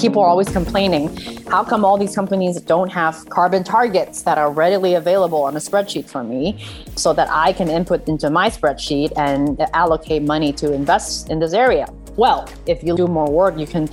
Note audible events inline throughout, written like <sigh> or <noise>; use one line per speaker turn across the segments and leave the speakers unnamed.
people are always complaining how come all these companies don't have carbon targets that are readily available on a spreadsheet for me so that I can input into my spreadsheet and allocate money to invest in this area? Well, if you do more work, you can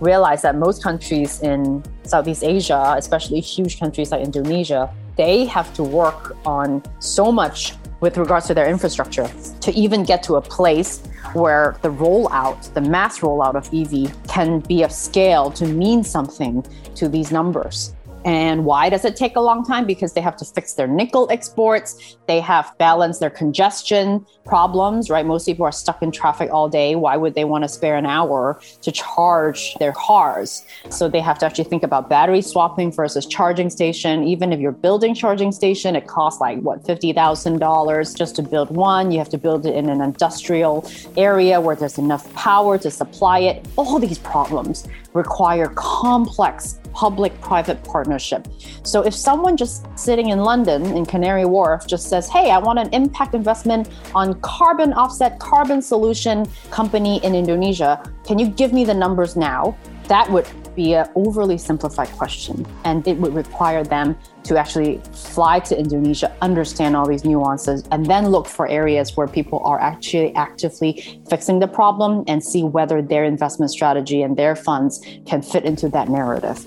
realize that most countries in Southeast Asia, especially huge countries like Indonesia, they have to work on so much with regards to their infrastructure to even get to a place where the rollout, the mass rollout of EV can be of scale to mean something to these numbers. And why does it take a long time? Because they have to fix their nickel exports. They have balanced their congestion problems, right? Most people are stuck in traffic all day. Why would they want to spare an hour to charge their cars? So they have to actually think about battery swapping versus charging station. Even if you're building charging station, it costs like what, $50,000 just to build one. You have to build it in an industrial area where there's enough power to supply it. All these problems require complex public private partnership. So if someone just sitting in London in Canary Wharf just says, Hey, I want an impact investment on carbon offset, carbon solution company in Indonesia, can you give me the numbers now? That would be an overly simplified question. And it would require them to actually fly to Indonesia, understand all these nuances, and then look for areas where people are actually actively fixing the problem and see whether their investment strategy and their funds can fit into that narrative.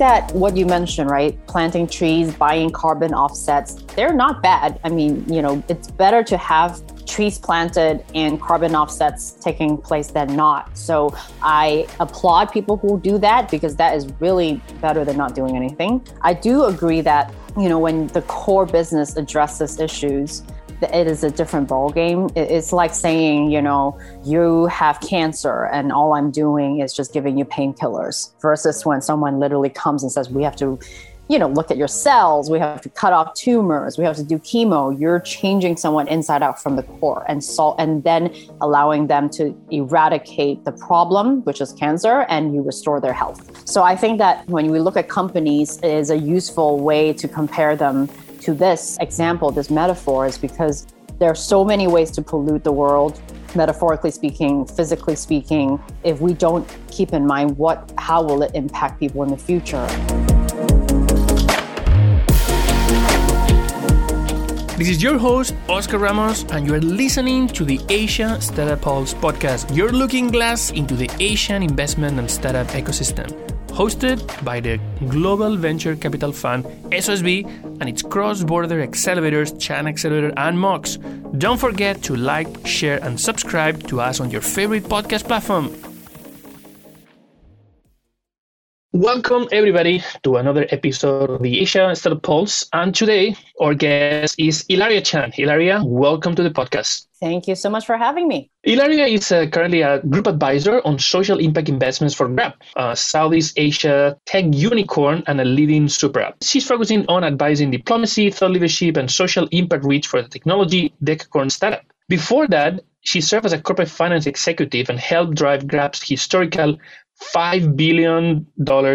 That what you mentioned, right? Planting trees, buying carbon offsets, they're not bad. I mean, you know, it's better to have trees planted and carbon offsets taking place than not. So I applaud people who do that because that is really better than not doing anything. I do agree that, you know, when the core business addresses issues, it is a different ball game. It's like saying, you know, you have cancer and all I'm doing is just giving you painkillers versus when someone literally comes and says, we have to, you know, look at your cells, we have to cut off tumors, we have to do chemo. You're changing someone inside out from the core and so and then allowing them to eradicate the problem, which is cancer, and you restore their health. So I think that when we look at companies, it is a useful way to compare them to this example, this metaphor, is because there are so many ways to pollute the world metaphorically speaking physically speaking if we don't keep in mind what how will it impact people in the future.
This is your host, Oscar Ramos, and you are listening to the Asia Startup Pulse podcast, your looking glass into the Asian investment and startup ecosystem hosted by the Global Venture Capital Fund, SOSV, and its cross border accelerators, Chinaccelerator, and MOX. Don't forget to like, share, and subscribe to us on your favorite podcast platform. Welcome, everybody, to another episode of the Asia Startup Pulse. And today, our guest is Ilaria Chan. Ilaria, welcome to the podcast.
Thank you so much for having me.
Ilaria is uh, currently a group advisor on social impact investments for Grab, a Southeast Asia tech unicorn and a leading super app. She's focusing on advising diplomacy, thought leadership, and social impact reach for the technology decacorn startup. Before that, she served as a corporate finance executive and helped drive Grab's historical $5 billion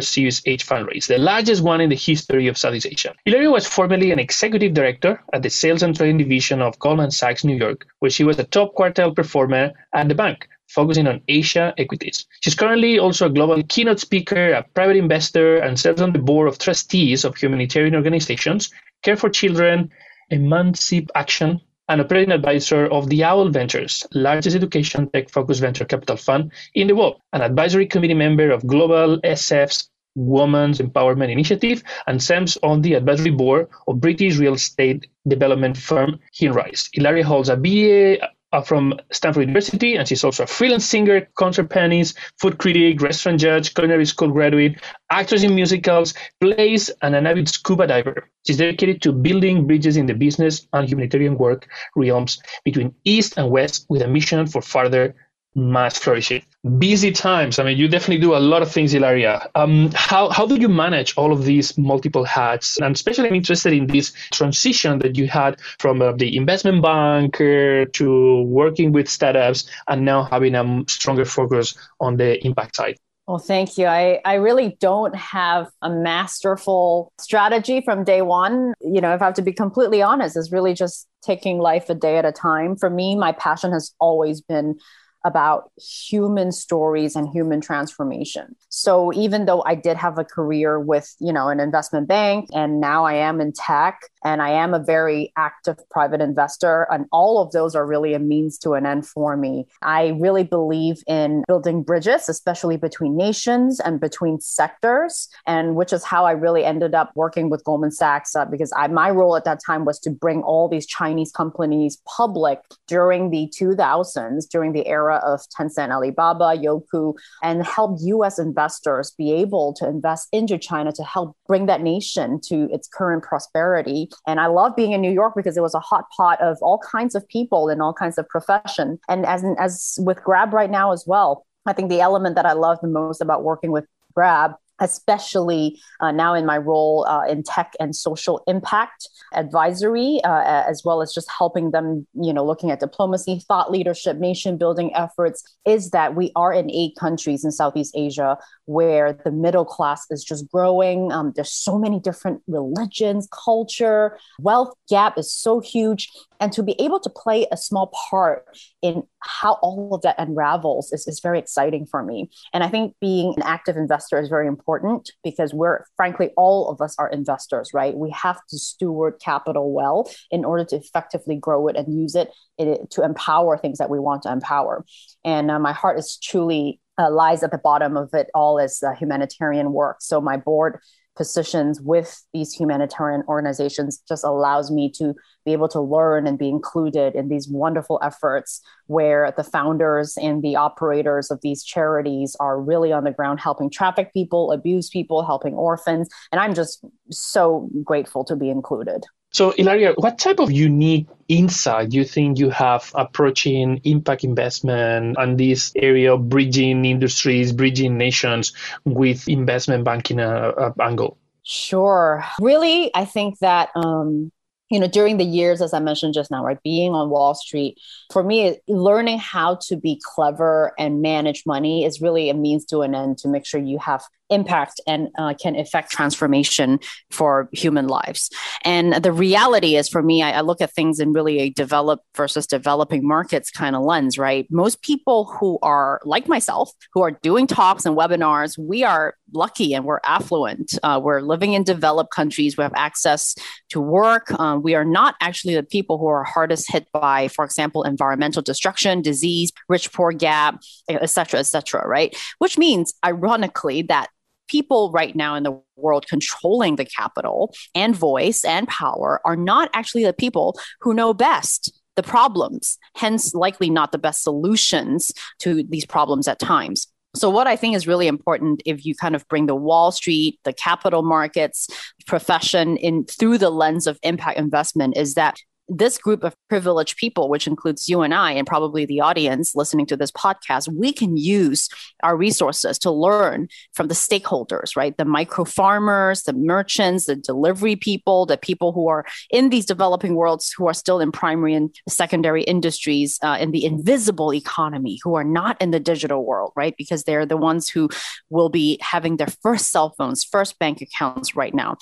Series H fundraise, the largest one in the history of Southeast Asia. Ilaria was formerly an executive director at the sales and trading division of Goldman Sachs New York, where she was a top quartile performer at the bank, focusing on Asia equities. She's currently also a global keynote speaker, a private investor, and serves on the board of trustees of humanitarian organizations, Care for Children, Emancip Action, an operating advisor of the Owl Ventures, largest education tech-focused venture capital fund in the world, an advisory committee member of Global SF's Women's Empowerment Initiative, and serves on the advisory board of British real estate development firm Hinrise. Ilaria holds a BA Uh, from Stanford University, and she's also a freelance singer, concert pianist, food critic, restaurant judge, culinary school graduate, actress in musicals, plays, and an avid scuba diver. She's dedicated to building bridges in the business and humanitarian work realms between East and West with a mission for further mass flourishing. Busy times. I mean, you definitely do a lot of things, Ilaria. Um, how, how do you manage all of these multiple hats? And especially, I'm interested in this transition that you had from uh, the investment banker to working with startups and now having a stronger focus on the impact side.
Well, thank you. I, I really don't have a masterful strategy from day one. You know, if I have to be completely honest, it's really just taking life a day at a time. For me, my passion has always been about human stories and human transformation. So even though I did have a career with, you know, an investment bank and now I am in tech and I am a very active private investor and all of those are really a means to an end for me. I really believe in building bridges, especially between nations and between sectors and which is how I really ended up working with Goldman Sachs uh, because I, my role at that time was to bring all these Chinese companies public during the 2000s during the era era of Tencent, Alibaba, Youku, and help US investors be able to invest into China to help bring that nation to its current prosperity. And I love being in New York because it was a hot pot of all kinds of people in all kinds of profession. And as, as with Grab right now as well, I think the element that I love the most about working with Grab especially uh, now in my role uh, in tech and social impact advisory uh, as well as just helping them you know looking at diplomacy thought leadership nation building efforts is that we are in eight countries in southeast asia where the middle class is just growing. Um, there's so many different religions culture. Wealth gap is so huge. And to be able to play a small part in how all of that unravels is, is very exciting for me. And i think being an active investor is very important because we're frankly all of us are investors right? We have to steward capital well in order to effectively grow it and use it, to empower things that we want to empower. And uh, my heart is truly uh, lies at the bottom of it all as uh, humanitarian work so my board positions with these humanitarian organizations just allows me to be able to learn and be included in these wonderful efforts where the founders and the operators of these charities are really on the ground helping traffic people, abuse people, helping orphans. And I'm just so grateful to be included.
So, Ilaria, what type of unique insight do you think you have approaching impact investment and this area of bridging industries, bridging nations with investment banking uh, uh, angle?
Sure. Really, I think that um, you know during the years as i mentioned just now right being on wall street for me learning how to be clever and manage money is really a means to an end to make sure you have impact and uh, can affect transformation for human lives. And the reality is, for me, I, I, look at things in really a developed versus developing markets kind of lens, right? Most people who are like myself, who are doing talks and webinars, we are lucky and we're affluent. Uh, we're living in developed countries. We have access to work. Um, we are not actually the people who are hardest hit by, for example, environmental destruction, disease, rich poor gap, et cetera, et cetera, right? Which means, ironically, that people right now in the world controlling the capital and voice and power are not actually the people who know best the problems, hence, likely not the best solutions to these problems at times. So, what I think is really important if you kind of bring the Wall Street, the capital markets profession in through the lens of impact investment is that this group of privileged people, which includes you and I, and probably the audience listening to this podcast, we can use our resources to learn from the stakeholders, right? The micro farmers, the merchants, the delivery people, the people who are in these developing worlds who are still in primary and secondary industries, uh, in the invisible economy, who are not in the digital world, right? Because they're the ones who will be having their first cell phones, first bank accounts right now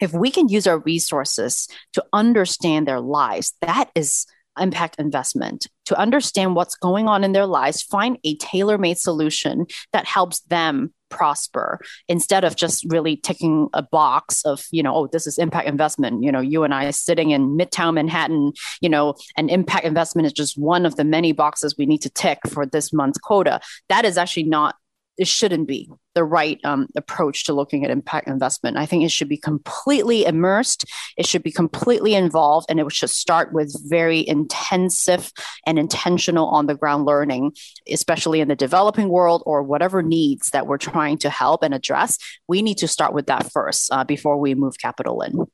if we can use our resources to understand their lives, that is impact investment to understand what's going on in their lives, find a tailor made solution that helps them prosper instead of just really ticking a box of, you know, oh, this is impact investment. You know, you and I sitting in Midtown Manhattan, you know, an impact investment is just one of the many boxes we need to tick for this month's quota. That is actually not it shouldn't be the right um, approach to looking at impact investment. I think it should be completely immersed. It should be completely involved, and it should start with very intensive and intentional on the ground learning, especially in the developing world or whatever needs that we're trying to help and address. We need to start with that first uh, before we move capital in.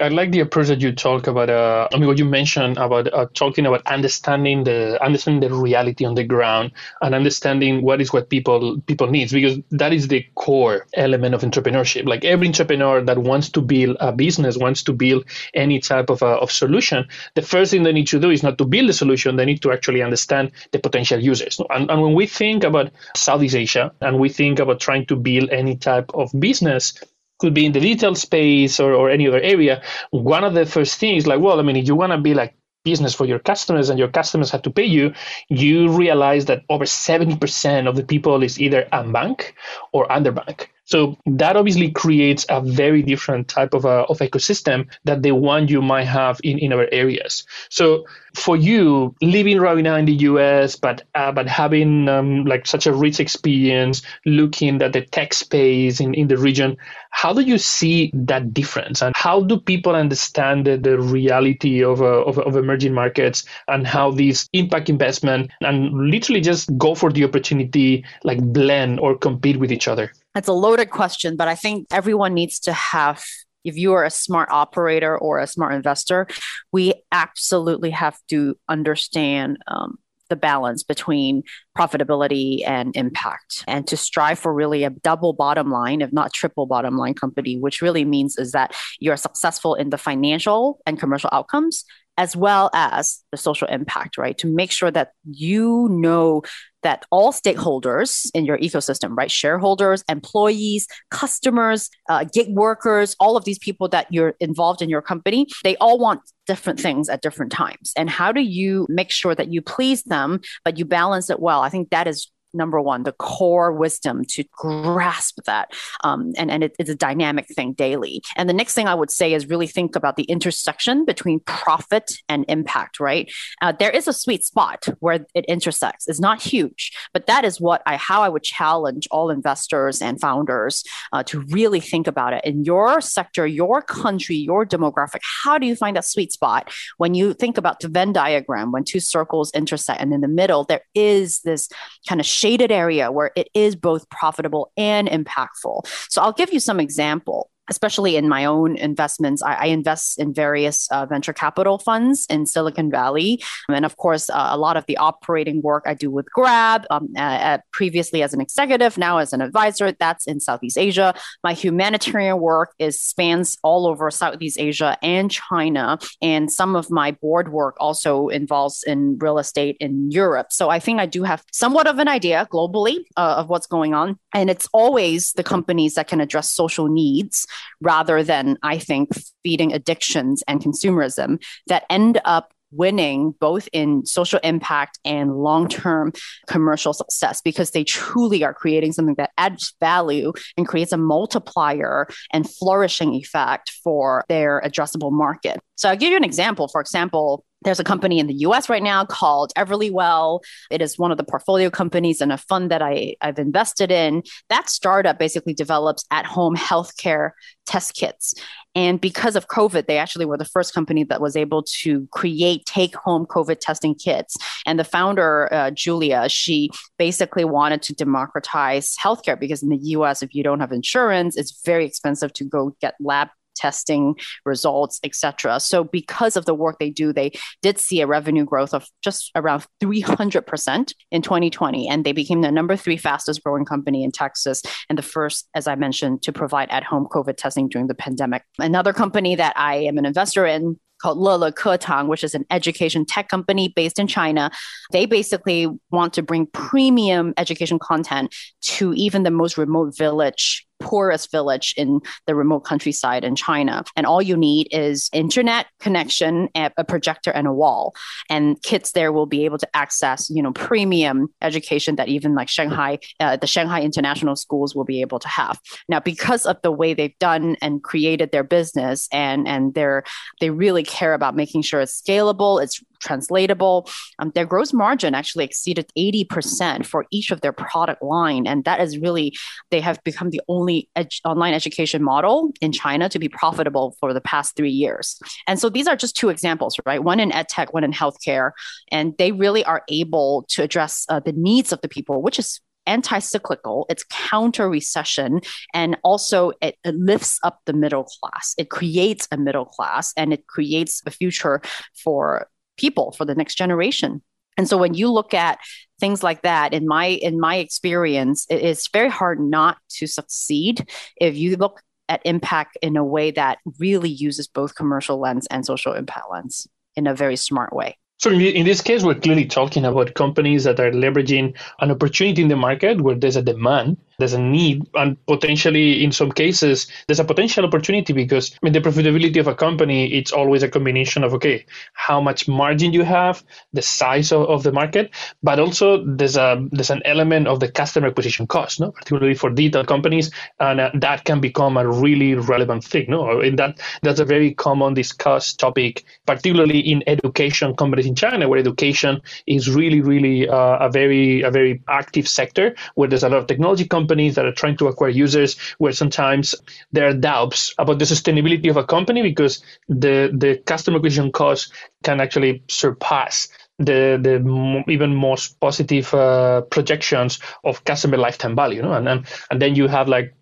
I like the approach that you talk about. Uh, I mean, what you mentioned about uh, talking about understanding the understanding the reality on the ground and understanding what is what people people needs because that is the core element of entrepreneurship. Like every entrepreneur that wants to build a business, wants to build any type of, uh, of solution, the first thing they need to do is not to build a solution. They need to actually understand the potential users. And, and when we think about Southeast Asia and we think about trying to build any type of business, could be in the retail space or, or any other area, one of the first things, like, well, I mean, if you want to be like business for your customers and your customers have to pay you, you realize that over 70% of the people is either unbank or underbank. So that obviously creates a very different type of, a, of ecosystem that the one you might have in, in other areas. So for you, living right now in the US, but uh, but having um, like such a rich experience, looking at the tech space in, in the region, how do you see that difference? And how do people understand the, the reality of, uh, of, of emerging markets and how these impact investment and literally just go for the opportunity, like blend or compete with each other?
It's a loaded question, but I think everyone needs to have if you are a smart operator or a smart investor, we absolutely have to understand um, the balance between profitability and impact and to strive for really a double bottom line if not triple bottom line company which really means is that you're successful in the financial and commercial outcomes as well as the social impact, right? To make sure that you know that all stakeholders in your ecosystem, right? Shareholders, employees, customers, uh, gig workers, all of these people that you're involved in your company, they all want different things at different times. And how do you make sure that you please them, but you balance it well? I think that is number one, the core wisdom to grasp that. Um, and and it, it's a dynamic thing daily. And the next thing I would say is really think about the intersection between profit and impact, right? Uh, there is a sweet spot where it intersects. It's not huge, but that is what I, how I would challenge all investors and founders uh, to really think about it. In your sector, your country, your demographic, how do you find that sweet spot when you think about the Venn diagram, when two circles intersect and in the middle, there is this kind of shaded area where it is both profitable and impactful. So I'll give you some example especially in my own investments, I, I invest in various uh, venture capital funds in Silicon Valley. And of course, uh, a lot of the operating work I do with Grab, um, uh, previously as an executive, now as an advisor, that's in Southeast Asia. My humanitarian work is spans all over Southeast Asia and China. And some of my board work also involves in real estate in Europe. So I think I do have somewhat of an idea globally uh, of what's going on. And it's always the companies that can address social needs rather than, I think, feeding addictions and consumerism that end up winning both in social impact and long term commercial success because they truly are creating something that adds value and creates a multiplier and flourishing effect for their addressable market. So I'll give you an example. For example, there's a company in the US right now called Everlywell. It is one of the portfolio companies and a fund that I, I've invested in. That startup basically develops at home healthcare test kits. And because of COVID, they actually were the first company that was able to create take home COVID testing kits. And the founder, uh, Julia, she basically wanted to democratize healthcare because in the US, if you don't have insurance, it's very expensive to go get lab testing results, etc. So because of the work they do, they did see a revenue growth of just around 300% in 2020. And they became the number three fastest growing company in Texas and the first, as I mentioned, to provide at home COVID testing during the pandemic. Another company that I am an investor in called Lele Ketang, which is an education tech company based in China. They basically want to bring premium education content to even the most remote village poorest village in the remote countryside in China. And all you need is internet connection, a projector, and a wall. And kids there will be able to access, you know, premium education that even like Shanghai, uh, the Shanghai international schools will be able to have. Now, because of the way they've done and created their business, and and they're they really care about making sure it's scalable, it's translatable. Um, their gross margin actually exceeded 80% for each of their product line. And that is really, they have become the only ed- online education model in China to be profitable for the past three years. And so these are just two examples, right? One in edtech, one in healthcare. And they really are able to address uh, the needs of the people, which is anti-cyclical, it's counter recession, and also it, it lifts up the middle class. It creates a middle class and it creates a future for people for the next generation. And so when you look at things like that in my in my experience it's very hard not to succeed if you look at impact in a way that really uses both commercial lens and social impact lens in a very smart way
so in this case, we're clearly talking about companies that are leveraging an opportunity in the market where there's a demand there's a need and potentially in some cases there's a potential opportunity because I mean the profitability of a company it's always a combination of okay how much margin you have the size of, of the market but also there's a there's an element of the customer acquisition cost no? Particularly for digital companies and uh, that can become a really relevant thing no? And that that's a very common discussed topic particularly in education companies in China where education is really really uh, a very a very active sector where there's a lot of technology companies that are trying to acquire users where sometimes there are doubts about the sustainability of a company because the the customer acquisition cost can actually surpass the the even most positive uh, projections of customer lifetime value you know? and, and and then you have like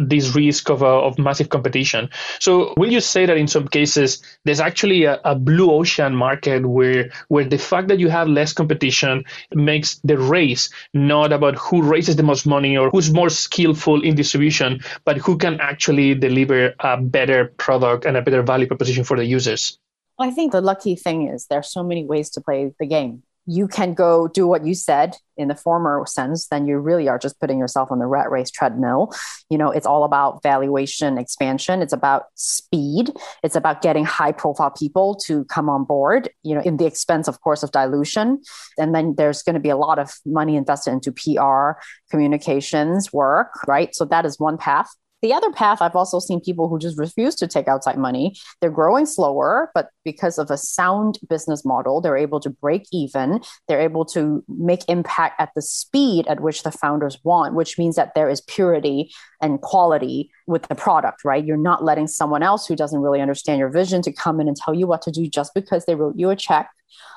this risk of, uh, of massive competition. So will you say that in some cases there's actually a, a, blue ocean market where where the fact that you have less competition makes the race not about who raises the most money or who's more skillful in distribution, but who can actually deliver a better product and a better value proposition for the users?
I think the lucky thing is there's so many ways to play the game you can go do what you said in the former sense, then you really are just putting yourself on the rat race treadmill. You know, it's all about valuation expansion. It's about speed. It's about getting high profile people to come on board, you know, in the expense, of course, of dilution. And then there's going to be a lot of money invested into PR, communications work, right? So that is one path. The other path, I've also seen people who just refuse to take outside money. They're growing slower, but because of a sound business model, they're able to break even. They're able to make impact at the speed at which the founders want, which means that there is purity and quality with the product, right? You're not letting someone else who doesn't really understand your vision to come in and tell you what to do just because they wrote you a check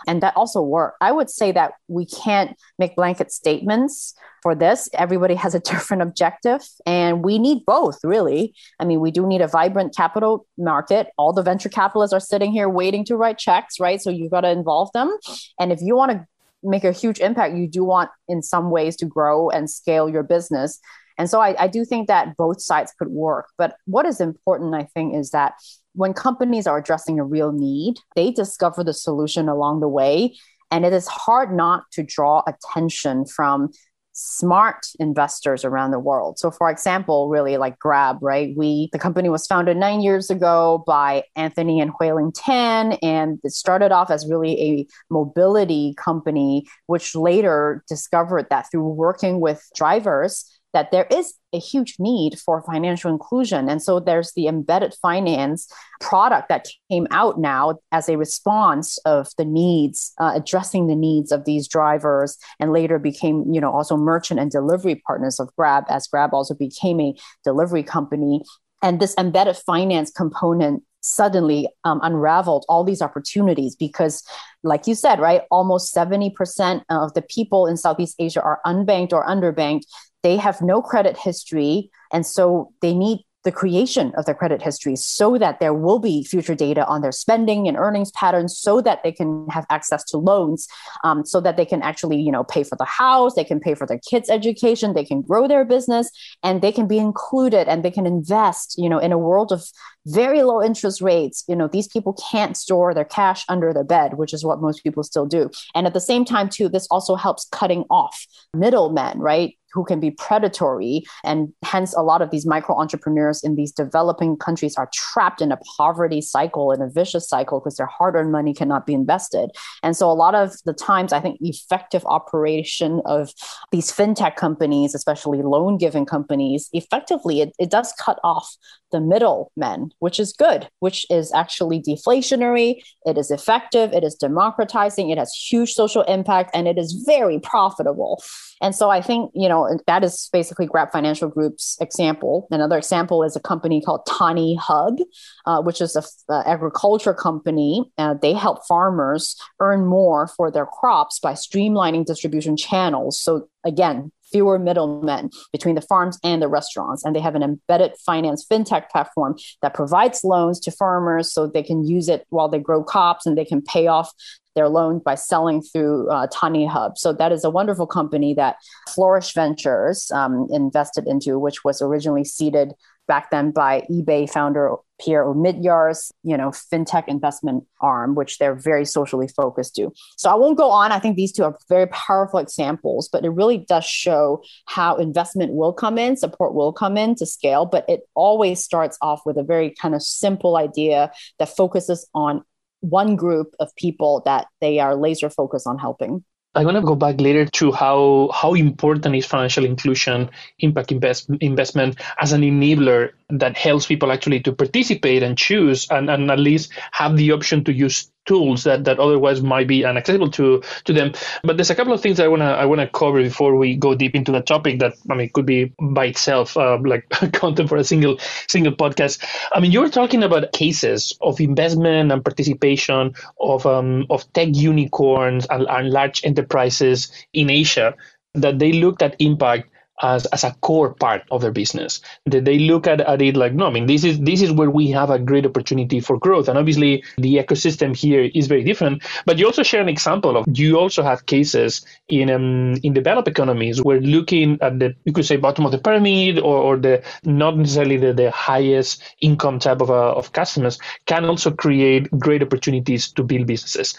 and that also worked. I would say that we can't make blanket statements for this. Everybody has a <laughs> different objective, and we need both, really. I mean, we do need a vibrant capital market. All the venture capitalists are sitting here waiting to write checks, right? So you've got to involve them. And if you want to make a huge impact, you do want, in some ways, to grow and scale your business. And so I, I do think that both sides could work. But what is important, I think, is that when companies are addressing a real need, they discover the solution along the way. And it is hard not to draw attention from smart investors around the world. So for example, really like Grab, right? We the company was founded 9 years ago by Anthony and Hooi Ling Tan and it started off as really a mobility company which later discovered that through working with drivers that there is a huge need for financial inclusion. And so there's the embedded finance product that came out now as a response of the needs, uh, addressing the needs of these drivers, and later became, you know, also merchant and delivery partners of Grab, as Grab also became a delivery company. And this embedded finance component suddenly um, unraveled all these opportunities because like you said right almost 70% of the people in southeast asia are unbanked or underbanked they have no credit history. And so they need the creation of their credit history so that there will be future data on their spending and earnings patterns so that they can have access to loans um, so that they can actually you know pay for the house they can pay for their kids education they can grow their business and they can be included and they can invest you know in a world of very low interest rates you know these people can't store their cash under their bed which is what most people still do and at the same time too this also helps cutting off middlemen right who can be predatory. And hence, a lot of these micro entrepreneurs in these developing countries are trapped in a poverty cycle, in a vicious cycle, because their hard earned money cannot be invested. And so, a lot of the times, I think effective operation of these fintech companies, especially loan giving companies, effectively, it, it does cut off the middlemen, which is good, which is actually deflationary. It is effective. It is democratizing. It has huge social impact and it is very profitable. And so I think, you know, that is basically Grab Financial Group's example. Another example is a company called TaniHub, uh, which is an uh, agriculture company. Uh, they help farmers earn more for their crops by streamlining distribution channels. So again, fewer middlemen between the farms and the restaurants. And they have an embedded finance fintech platform that provides loans to farmers so they can use it while they grow crops and they can pay off their loan by selling through uh, TaniHub. So that is a wonderful company that Flourish Ventures um, invested into, which was originally seeded back then by eBay founder Pierre Omidyar's, you know, fintech investment arm, which they're very socially focused to. So I won't go on. I think these two are very powerful examples, but it really does show how investment will come in, support will come in to scale, but it always starts off with a very kind of simple idea that focuses on one group of people that they are laser focused on helping.
I want to go back later to how how important is financial inclusion, impact invest, investment as an enabler that helps people actually to participate and choose and, and at least have the option to use tools that, that otherwise might be inaccessible to to them. But there's a couple of things I wanna I wanna cover before we go deep into the topic that I mean could be by itself uh, like <laughs> content for a single single podcast. I mean you're talking about cases of investment and participation of um, of tech unicorns and, and large enterprises in Asia that they looked at impact as, as a core part of their business. That they look at, at it like, no, I mean, this is this is where we have a great opportunity for growth. And obviously the ecosystem here is very different. But you also share an example of you also have cases in um, in developed economies where looking at the you could say bottom of the pyramid or, or the not necessarily the, the highest income type of, uh, of customers can also create great opportunities to build businesses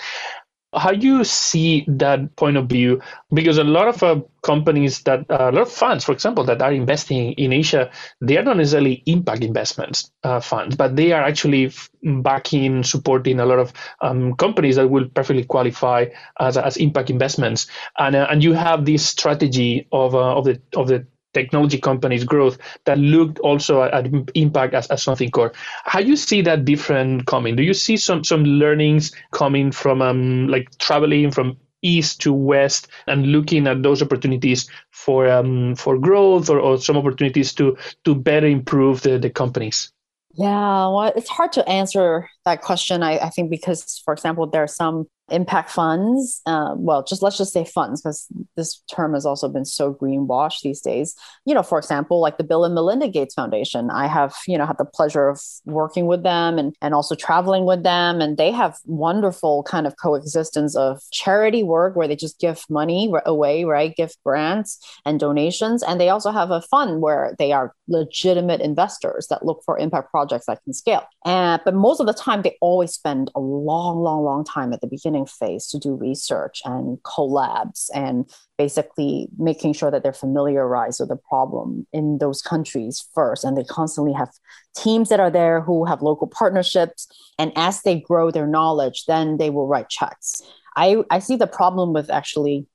how do you see that point of view? Because a lot of uh, companies that, uh, a lot of funds, for example, that are investing in Asia, they are not necessarily impact investments uh, funds, but they are actually backing, supporting a lot of um, companies that will perfectly qualify as, as impact investments. And uh, and you have this strategy of uh, of the of the technology companies' growth that looked also at impact as, as something core. How do you see that different coming? Do you see some some learnings coming from um, like traveling from east to west and looking at those opportunities for um, for growth or, or some opportunities to to better improve the, the companies?
Yeah, well, it's hard to answer that question. I, I think because, for example, there are some impact funds uh, well just let's just say funds because this term has also been so greenwashed these days. You know for example like the bill and melinda gates foundation. I have you know had the pleasure of working with them and, and also traveling with them and they have wonderful kind of coexistence of charity work where they just give money away right give grants and donations. And they also have a fund where they are legitimate investors that look for impact projects that can scale and but most of the time they always spend a long long long time at the beginning phase to do research and collabs and basically making sure that they're familiarized with the problem in those countries first. And they constantly have teams that are there who have local partnerships. And as they grow their knowledge, then they will write checks. I, I see the problem with actually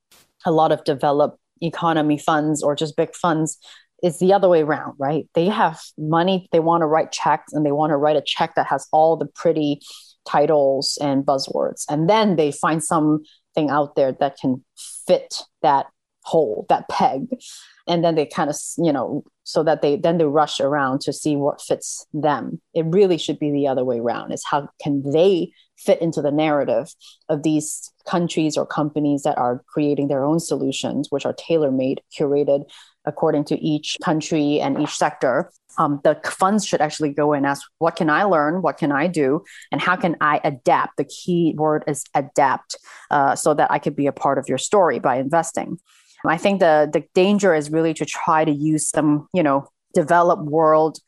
a lot of developed economy funds or just big funds is the other way around, right? They have money, they want to write checks, and they want to write a check that has all the pretty titles and buzzwords. And then they find something out there that can fit that hole, that peg. And then they kind of, you know, so that they then they rush around to see what fits them. It really should be the other way around. Is how can they fit into the narrative of these countries or companies that are creating their own solutions, which are tailor made, curated according to each country and each sector. Um, the funds should actually go and ask, what can I learn? What can I do? And how can I adapt? The key word is adapt uh, so that I could be a part of your story by investing. I think the, the danger is really to try to use some, you know, developed world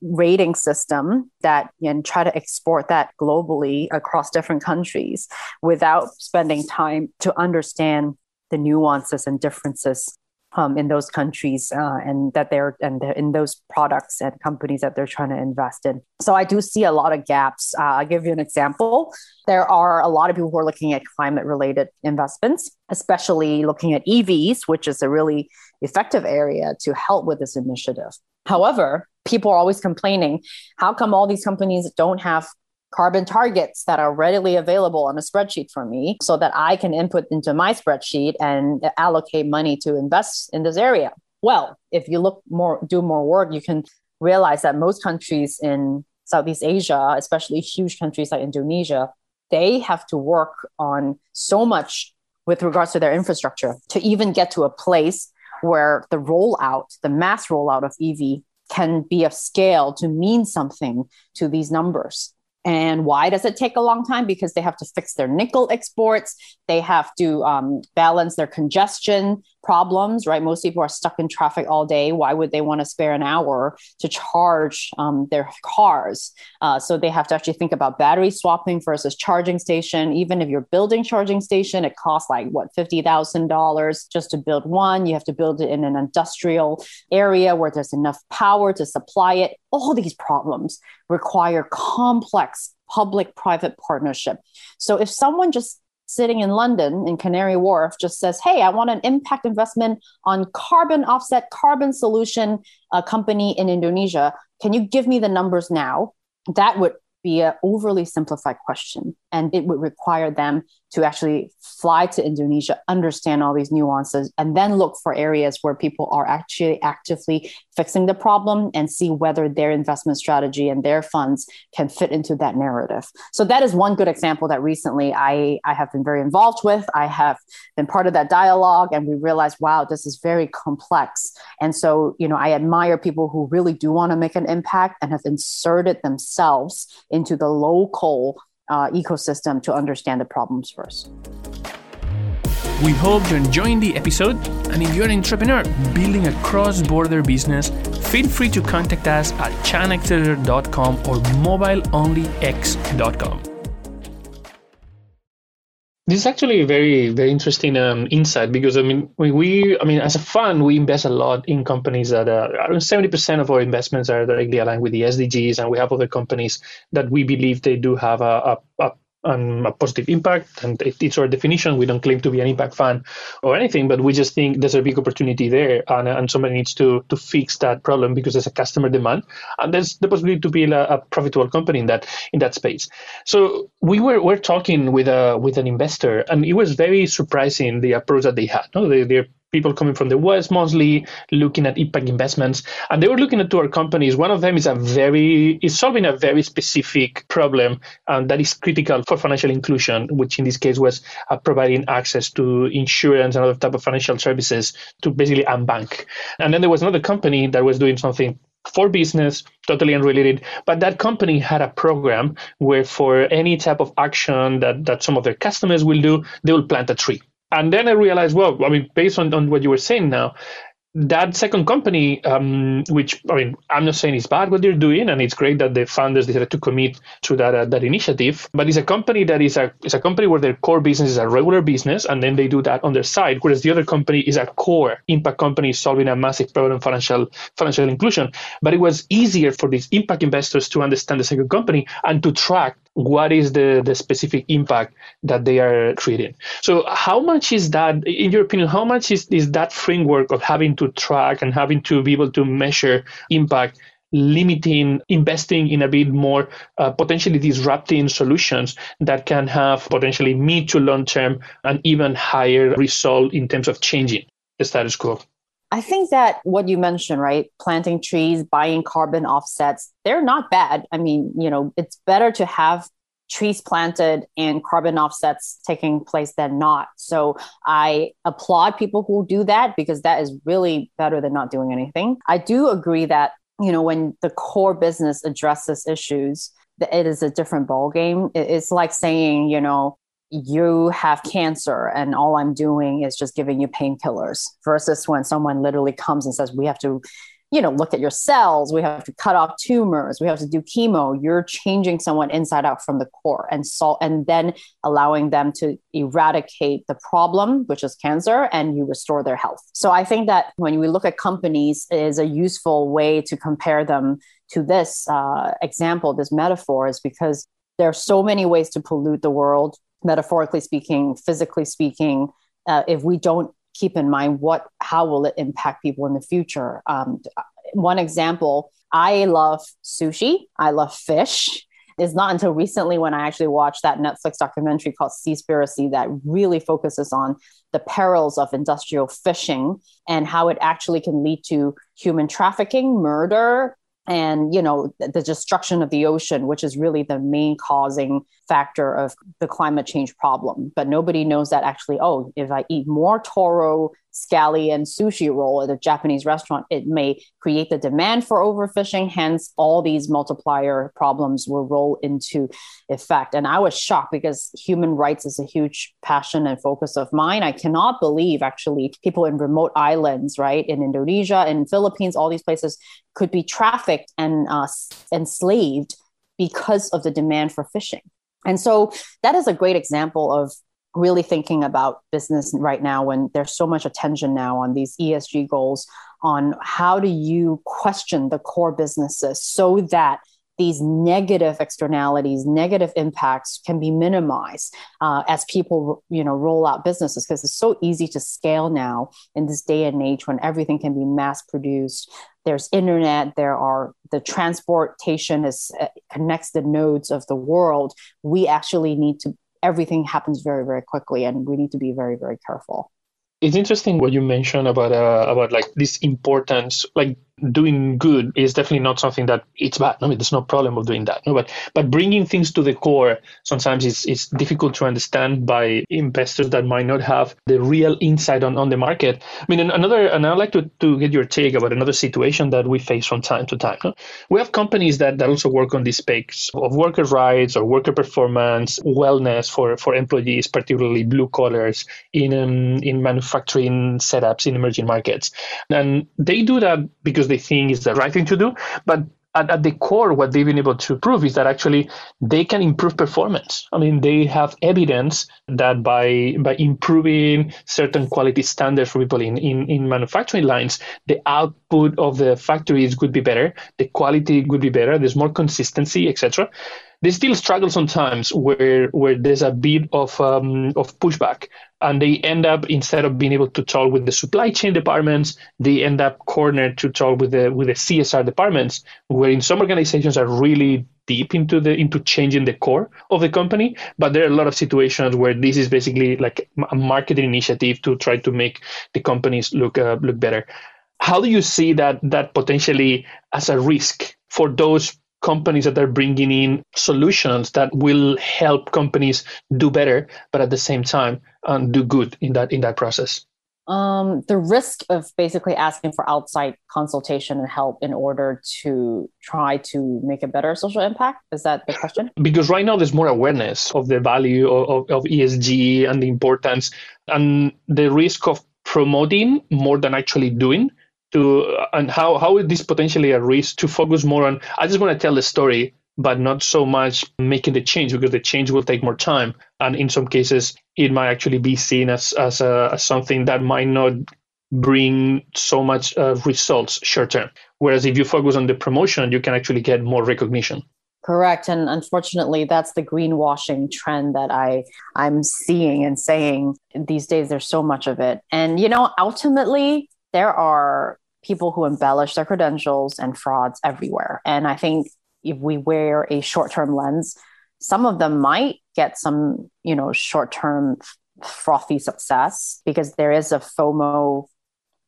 rating system that and try to export that globally across different countries without spending time to understand the nuances and differences um, in those countries uh, and that they're and they're in those products and companies that they're trying to invest in. So I do see a lot of gaps. Uh, I'll give you an example. There are a lot of people who are looking at climate related investments, especially looking at EVs, which is a really effective area to help with this initiative. However, people are always complaining how come all these companies don't have carbon targets that are readily available on a spreadsheet for me so that I can input into my spreadsheet and allocate money to invest in this area. Well, if you look more, do more work, you can realize that most countries in Southeast Asia, especially huge countries like Indonesia, they have to work on so much with regards to their infrastructure to even get to a place where the rollout, the mass rollout of EV can be of scale to mean something to these numbers. And why does it take a long time? Because they have to fix their nickel exports. They have to um, balance their congestion problems, right? Most people are stuck in traffic all day. Why would they want to spare an hour to charge um, their cars? Uh, so they have to actually think about battery swapping versus charging station. Even if you're building charging station, it costs like what fifty thousand dollars just to build one. You have to build it in an industrial area where there's enough power to supply it. All these problems require complex public-private partnership. So if someone just sitting in London in Canary Wharf just says, Hey, I want an impact investment on carbon offset, carbon solution uh, company in Indonesia. Can you give me the numbers now? That would be an overly simplified question. And it would require them to actually fly to Indonesia, understand all these nuances, and then look for areas where people are actually actively fixing the problem and see whether their investment strategy and their funds can fit into that narrative. So that is one good example that recently I, I have been very involved with. I have been part of that dialogue and we realized, wow, this is very complex. And so, you know, I admire people who really do want to make an impact and have inserted themselves into the local uh, ecosystem to understand the problems first.
We hope you're enjoying the episode, and if you're an entrepreneur building a cross border business, feel free to contact us at chinaccelerator.com or mobileonlyx.com.
This is actually a very, very interesting um, insight because I mean, we, we, I mean, as a fund, we invest a lot in companies that are around seventy percent of our investments are directly aligned with the SDGs, and we have other companies that we believe they do have a, a, a um, a positive impact. And it, it's our definition. We don't claim to be an impact fan or anything, but we just think there's a big opportunity there, and, and somebody needs to to fix that problem because there's a customer demand, and there's the possibility to build a, a profitable company in that in that space. So we were we're talking with a with an investor, and it was very surprising the approach that they had. No, they, they're people coming from the West mostly looking at impact investments. And they were looking at two companies. One of them is a very is solving a very specific problem and that is critical for financial inclusion, which in this case was uh, providing access to insurance and other type of financial services to basically unbank. And then there was another company that was doing something for business, totally unrelated. But that company had a program where for any type of action that, that some of their customers will do, they will plant a tree. And then I realized, well, I mean, based on, on what you were saying now, that second company, um, which I mean, I'm not saying it's bad what they're doing, and it's great that the founders decided to commit to that uh, that initiative. But it's a company that is a is a company where their core business is a regular business, and then they do that on their side. Whereas the other company is a core impact company solving a massive problem financial financial inclusion. But it was easier for these impact investors to understand the second company and to track what is the, the specific impact that they are creating. So how much is that, in your opinion, how much is, is that framework of having to track and having to be able to measure impact limiting investing in a bit more uh, potentially disrupting solutions that can have potentially mid to long term and even higher result in terms of changing the status quo
I think that what you mentioned, right? Planting trees, buying carbon offsets, they're not bad. I mean, you know, it's better to have trees planted and carbon offsets taking place than not. So I applaud people who do that because that is really better than not doing anything. I do agree that, you know, when the core business addresses issues, it is a different ballgame. It's like saying, you know, you have cancer and all I'm doing is just giving you painkillers versus when someone literally comes and says, we have to, you know, look at your cells, we have to cut off tumors, we have to do chemo. You're changing someone inside out from the core and so and then allowing them to eradicate the problem, which is cancer, and you restore their health. So I think that when we look at companies, is a useful way to compare them to this uh, example, this metaphor, is because there are so many ways to pollute the world metaphorically speaking, physically speaking, uh, if we don't keep in mind what how will it impact people in the future. Um, one example, I love sushi. I love fish. It's not until recently when I actually watched that Netflix documentary called Seaspiracy that really focuses on the perils of industrial fishing and how it actually can lead to human trafficking, murder, and you know the destruction of the ocean which is really the main causing factor of the climate change problem. But nobody knows that actually oh if i eat more toro scallion sushi roll at a Japanese restaurant, it may create the demand for overfishing. Hence, all these multiplier problems will roll into effect. And I was shocked because human rights is a huge passion and focus of mine. I cannot believe actually people in remote islands, right, in Indonesia and Philippines, all these places could be trafficked and uh, enslaved because of the demand for fishing. And so that is a great example of really thinking about business right now when there's so much attention now on these ESG goals on how do you question the core businesses so that these negative externalities, negative impacts can be minimized uh, as people, you know, roll out businesses because it's so easy to scale now in this day and age when everything can be mass produced. There's internet. There are the transportation is uh, connects the nodes of the world. We actually need to everything happens very very quickly and we need to be very very careful.
It's interesting what you mentioned about uh, about like this importance like doing good is definitely not something that it's bad. I mean, there's no problem of doing that. No, but but bringing things to the core sometimes it's it's difficult to understand by investors that might not have the real insight on, on the market. I mean, another and I'd like to, to get your take about another situation that we face from time to time. No? We have companies that, that also work on this space of worker rights or worker performance, wellness for, for employees, particularly blue collars in um, in manufacturing setups in emerging markets, and they do that because they think is the right thing to do. But at, at, the core, what they've been able to prove is that actually they can improve performance. I mean, they have evidence that by by improving certain quality standards for people in, in, in manufacturing lines, the output of the factories could be better, the quality could be better, there's more consistency, etc they still struggle sometimes where where there's a bit of um, of pushback, and they end up instead of being able to talk with the supply chain departments, they end up cornered to talk with the with the CSR departments, where in some organizations are really deep into the into changing the core of the company. But there are a lot of situations where this is basically like a marketing initiative to try to make the companies look uh, look better. How do you see that that potentially as a risk for those companies that are bringing in solutions that will help companies do better, but at the same time um, do good in that in that process?
Um, the risk of basically asking for outside consultation and help in order to try to make a better social impact is that the question?
Because right now there's more awareness of the value of, of, of ESG and the importance and the risk of promoting more than actually doing to and how how is this potentially a risk to focus more on i just want to tell the story but not so much making the change because the change will take more time. And in some cases it might actually be seen as as, a, as something that might not bring so much uh, results short term. Whereas if you focus on the promotion you can actually get more recognition.
Correct and unfortunately that's the greenwashing trend that i i'm seeing and saying these days there's so much of it. And you know ultimately there are people who embellish their credentials and frauds everywhere. And I think if we wear a short-term lens, some of them might get some, you know, short-term frothy success because there is a FOMO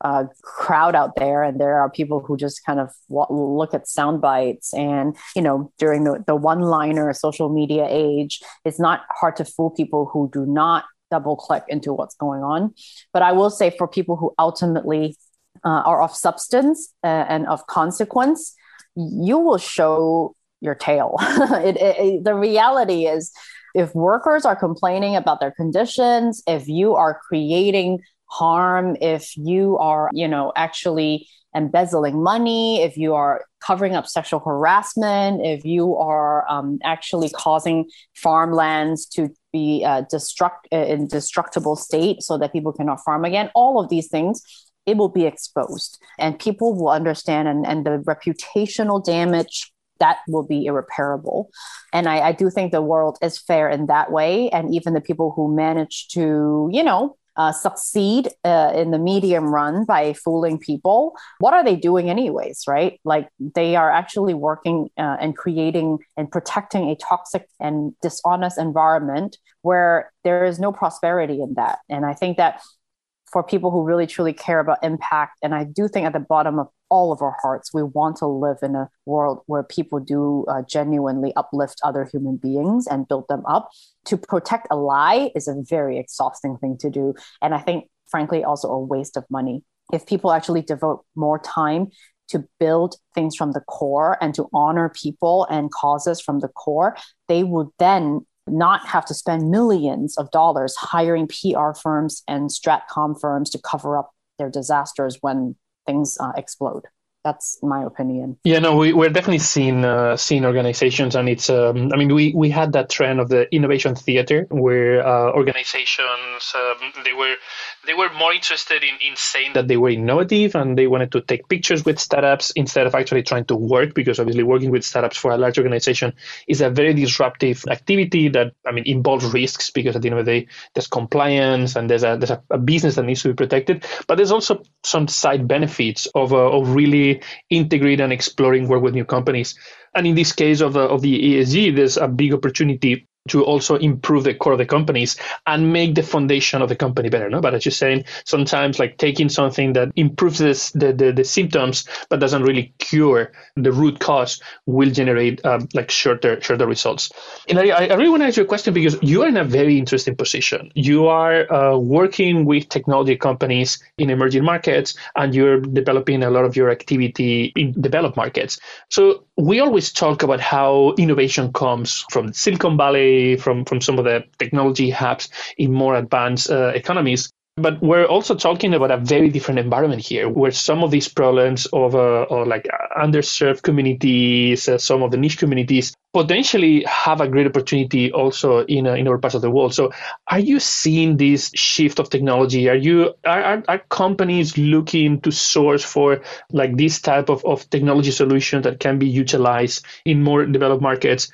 uh, crowd out there, and there are people who just kind of look at sound bites. And you know, during the, the one-liner social media age, it's not hard to fool people who do not double click into what's going on. But I will say, for people who ultimately uh, are of substance uh, and of consequence, you will show your tail. <laughs> it, it, the reality is, if workers are complaining about their conditions, if you are creating harm, if you are, you know, actually embezzling money, if you are covering up sexual harassment, if you are um, actually causing farmlands to be uh, destruct uh, in destructible state so that people cannot farm again, all of these things it will be exposed and people will understand and, and the reputational damage that will be irreparable. And I, I, do think the world is fair in that way. And even the people who manage to, you know, uh, succeed uh, in the medium run by fooling people, what are they doing anyways, right? Like they are actually working uh, and creating and protecting a toxic and dishonest environment where there is no prosperity in that. And I think that for people who really truly care about impact. And I do think at the bottom of all of our hearts, we want to live in a world where people do uh, genuinely uplift other human beings and build them up. To protect a lie is a very exhausting thing to do. And I think, frankly, also a waste of money. If people actually devote more time to build things from the core and to honor people and causes from the core, they would then not have to spend millions of dollars hiring PR firms and stratcom firms to cover up their disasters when things uh, explode that's my opinion.
Yeah, no, we, we're definitely seeing uh, seeing organizations, and it's. Um, I mean, we we had that trend of the innovation theater, where uh, organizations um, they were they were more interested in, in saying that they were innovative and they wanted to take pictures with startups instead of actually trying to work, because obviously working with startups for a large organization is a very disruptive activity that I mean involves risks because at the end of the day there's compliance and there's a there's a, a business that needs to be protected, but there's also some side benefits of uh, of really integrating and exploring work with new companies. And in this case of, uh, of the ESG, there's a big opportunity to also improve the core of the companies and make the foundation of the company better. No, but as you're saying, sometimes like taking something that improves this, the, the, the symptoms but doesn't really cure the root cause will generate um, like shorter shorter results. And I, I really want to ask you a question because you are in a very interesting position. You are uh, working with technology companies in emerging markets and you're developing a lot of your activity in developed markets. So we always talk about how innovation comes from Silicon Valley, from, from some of the technology hubs in more advanced uh, economies. But we're also talking about a very different environment here, where some of these problems of, uh, like underserved communities, uh, some of the niche communities, potentially have a great opportunity also in uh, in other parts of the world. So, are you seeing this shift of technology? Are you are, are, are companies looking to source for like this type of, of technology solution that can be utilized in more developed markets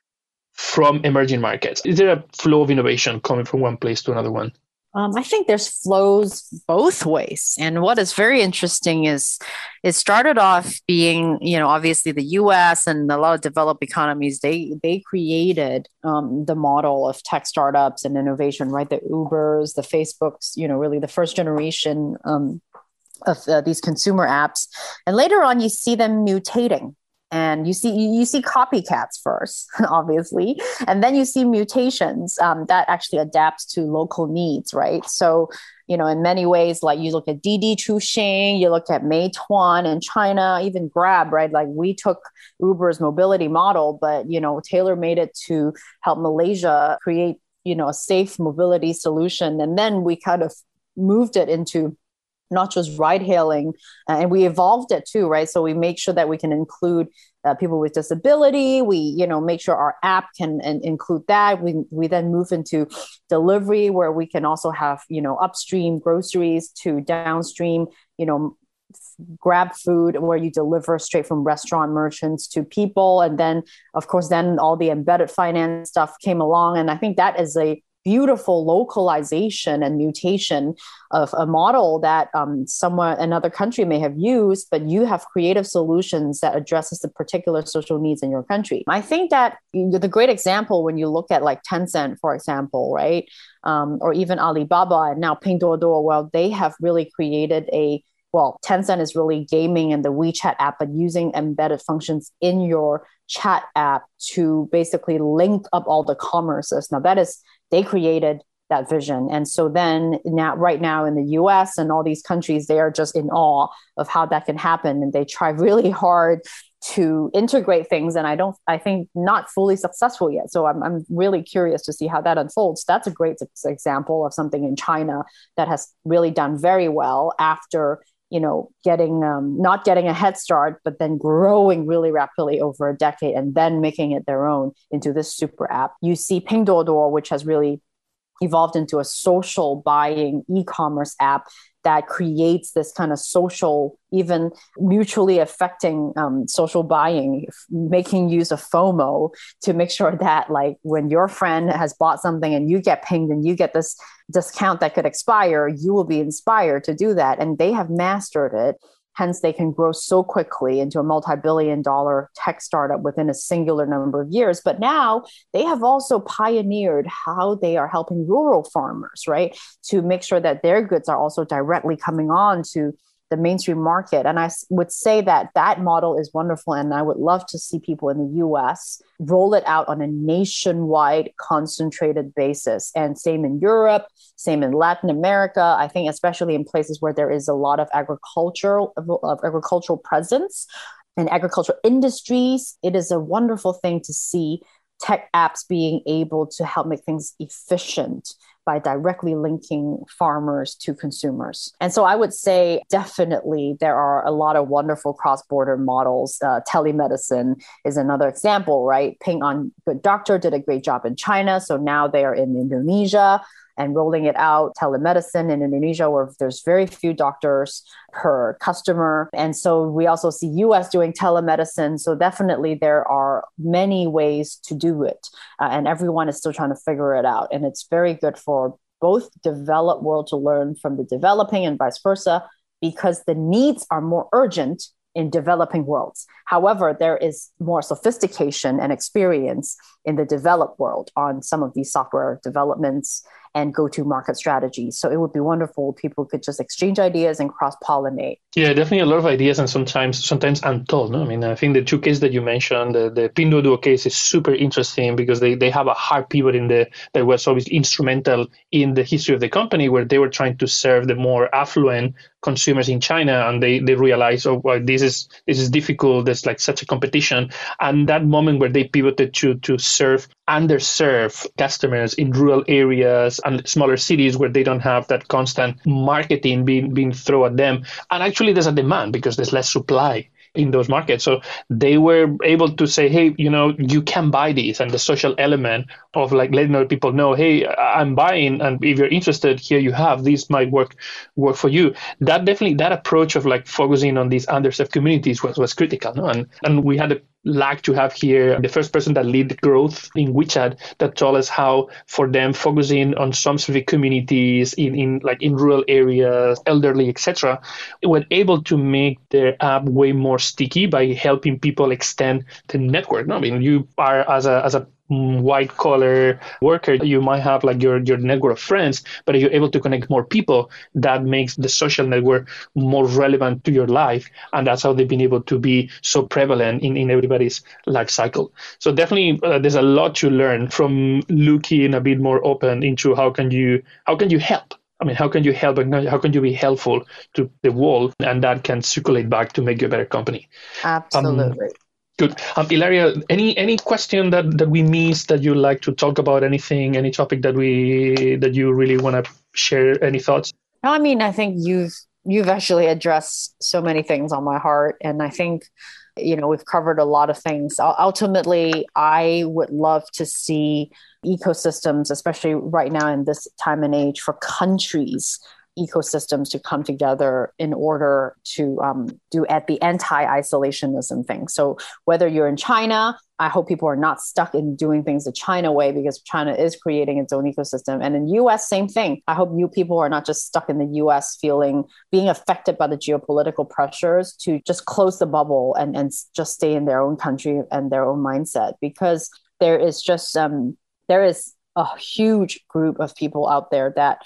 from emerging markets? Is there a flow of innovation coming from one place to another one?
Um, I think there's flows both ways. And what is very interesting is it started off being, you know, obviously the US and a lot of developed economies, they they created um, the model of tech startups and innovation, right? The Ubers, the Facebooks, you know, really the first generation um, of uh, these consumer apps. And later on, you see them mutating and you see you see copycats first <laughs> obviously. And then you see mutations um, that actually adapts to local needs right? So you know in many ways like you look at Didi Chuxing you look at Meituan in China even Grab right? Like we took Uber's mobility model but you know tailor made it to help Malaysia create you know a safe mobility solution. And then we kind of moved it into not just ride hailing uh, and we evolved it too right? So we make sure that we can include uh, people with disability. We you know make sure our app can and include that. We we then move into delivery where we can also have you know upstream groceries to downstream you know grab food where you deliver straight from restaurant merchants to people. And then of course then all the embedded finance stuff came along. And i think that is a beautiful localization and mutation of a model that um, somewhere another country may have used but you have creative solutions that addresses the particular social needs in your country i think that the great example when you look at like tencent for example right um, or even alibaba and now pinduoduo well they have really created a well, Tencent is really gaming in the WeChat app, but using embedded functions in your chat app to basically link up all the commerces. Now, that is, they created that vision. And so then now, right now in the US and all these countries, they are just in awe of how that can happen. And they try <laughs> really hard to integrate things. And I don't, I think not fully successful yet. So I'm, I'm really curious to see how that unfolds. That's a great example of something in China that has really done very well after you know getting um, not getting a head start but then growing really rapidly over a decade and then making it their own into this super app. You see pinduoduo which has really evolved into a social buying e-commerce app that creates this kind of social, even mutually affecting um, social buying, making use of FOMO to make sure that, like, when your friend has bought something and you get pinged and you get this discount that could expire, you will be inspired to do that. And they have mastered it Hence, they can grow so quickly into a multi billion dollar tech startup within a singular number of years. But now they have also pioneered how they are helping rural farmers, right? To make sure that their goods are also directly coming on to the mainstream market. And I would say that that model is wonderful. And I would love to see people in the US roll it out on a nationwide concentrated basis. And same in Europe, same in Latin America. I think, especially in places where there is a lot of agricultural, of agricultural presence and agricultural industries, it is a wonderful thing to see tech apps being able to help make things efficient by directly linking farmers to consumers. And so I would say definitely there are a lot of wonderful cross border models. Uh, telemedicine is another example, right? Ping An Good Doctor did a great job in China. So now they are in Indonesia and rolling it out telemedicine in Indonesia, where there's very few doctors per customer. And so we also see US doing telemedicine. So definitely there are many ways to do it. Uh, and everyone is still trying to figure it out. And it's very good for both developed world to learn from the developing and vice versa, because the needs are more urgent in developing worlds. However, there is more sophistication and experience in the developed world on some of these software developments and go to market strategies. So it would be wonderful if people could just exchange ideas and cross pollinate.
Yeah, definitely a lot of ideas and sometimes sometimes untold. No? I mean, I think the two cases that you mentioned, the, the Pinduoduo case is super interesting because they, they have a hard pivot in the that was obviously instrumental in the history of the company where they were trying to serve the more affluent consumers in China and they, they realized, oh, well, this is this is difficult. There's like such a competition. And that moment where they pivoted to to serve underserved customers in rural areas and smaller cities where they don't have that constant marketing being being thrown at them. And actually there's a demand because there's less supply in those markets. So they were able to say, hey, you know, you can buy these. And the social element of like letting other people know, hey, I'm buying, and if you're interested, here you have. These might work work for you. That definitely that approach of like focusing on these underserved communities was, was critical. No? And and we had a like to have here the first person that lead growth in WeChat that told us how for them focusing on some specific communities in, in like in rural areas, elderly, etc., were able to make their app way more sticky by helping people extend the network. No, I mean you are as a as a white collar worker, you might have like your, your network of friends, but if you're able to connect more people, that makes the social network more relevant to your life. And that's how they've been able to be so prevalent in, in everybody's life cycle. So definitely uh, there's a lot to learn from looking a bit more open into how can you, how can you help? I mean, how can you help how can you be helpful to the world and that can circulate back to make you a better company?
Absolutely. Um,
Good. Um, Ilaria, any any question that, that we missed that you'd like to talk about? Anything, any topic that we that you really want to share? Any thoughts?
No, I mean, I think you've you've actually addressed so many things on my heart, and I think you know we've covered a lot of things. Ultimately, I would love to see ecosystems, especially right now in this time and age, for countries ecosystems to come together in order to um, do at the anti-isolationism thing. So whether you're in China, I hope people are not stuck in doing things the China way because China is creating its own ecosystem. And in US, same thing. I hope you people are not just stuck in the US feeling being affected by the geopolitical pressures to just close the bubble and, and just stay in their own country and their own mindset because there is just um, there is a huge group of people out there that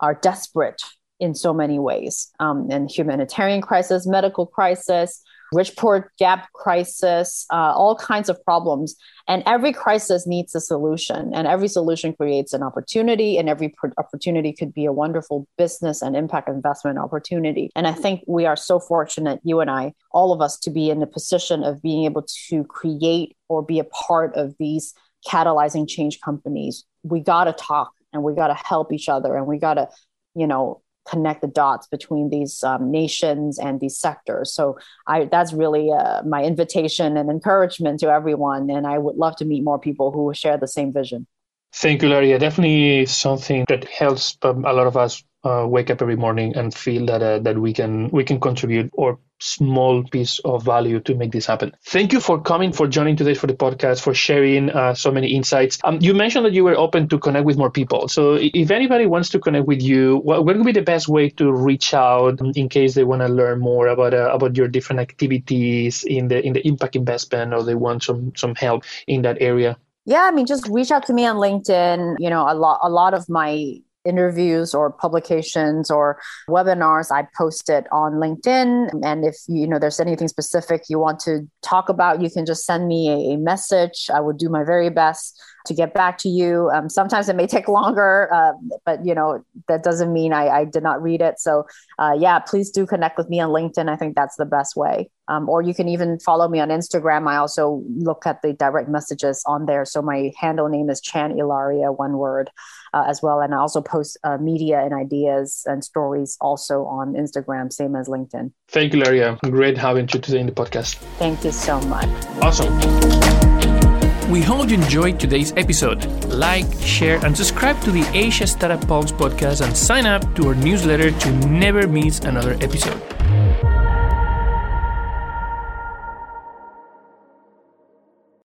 are desperate in so many ways. Um, and humanitarian crisis medical crisis rich poor gap crisis uh, all kinds of problems. And every crisis needs a solution and every solution creates an opportunity and every opportunity could be a wonderful business and impact investment opportunity. And i think we are so fortunate you and i all of us to be in the position of being able to create or be a part of these catalyzing change companies. We got to talk and we got to help each other and we got to you know connect the dots between these um, nations and these sectors. So i that's really uh, my invitation and encouragement to everyone and i would love to meet more people who share the same vision
Thank you, Larry. Definitely something that helps um, a lot of us uh, wake up every morning and feel that uh, that we can we can contribute or small piece of value to make this happen. Thank you for coming, for joining today for the podcast, for sharing uh, so many insights. Um, you mentioned that you were open to connect with more people. So if anybody wants to connect with you, what, what would be the best way to reach out in case they want to learn more about uh, about your different activities in the in the impact investment or they want some some help in that area?
Yeah, I mean, just reach out to me on LinkedIn. You know, a lot a lot of my interviews or publications or webinars i post it on linkedin and if you know there's anything specific you want to talk about you can just send me a, message i would do my very best to get back to you. Um, sometimes it may <laughs> take longer, uh, but you know that doesn't mean I, I did not read it. So uh, yeah, please do connect with me on LinkedIn. I think that's the best way. Um, or you can even follow me on Instagram. I also look at the direct messages on there. So my handle name is Chan Ilaria, one word, uh, as well. And I also post uh, media and ideas and stories also on Instagram, same as LinkedIn.
Thank you, Laria. Great having you today in the podcast.
Thank you so much.
Awesome.
We hope you enjoyed today's episode. Like, share, and subscribe to the Asia Startup Pulse podcast and sign up to our newsletter to never miss another episode.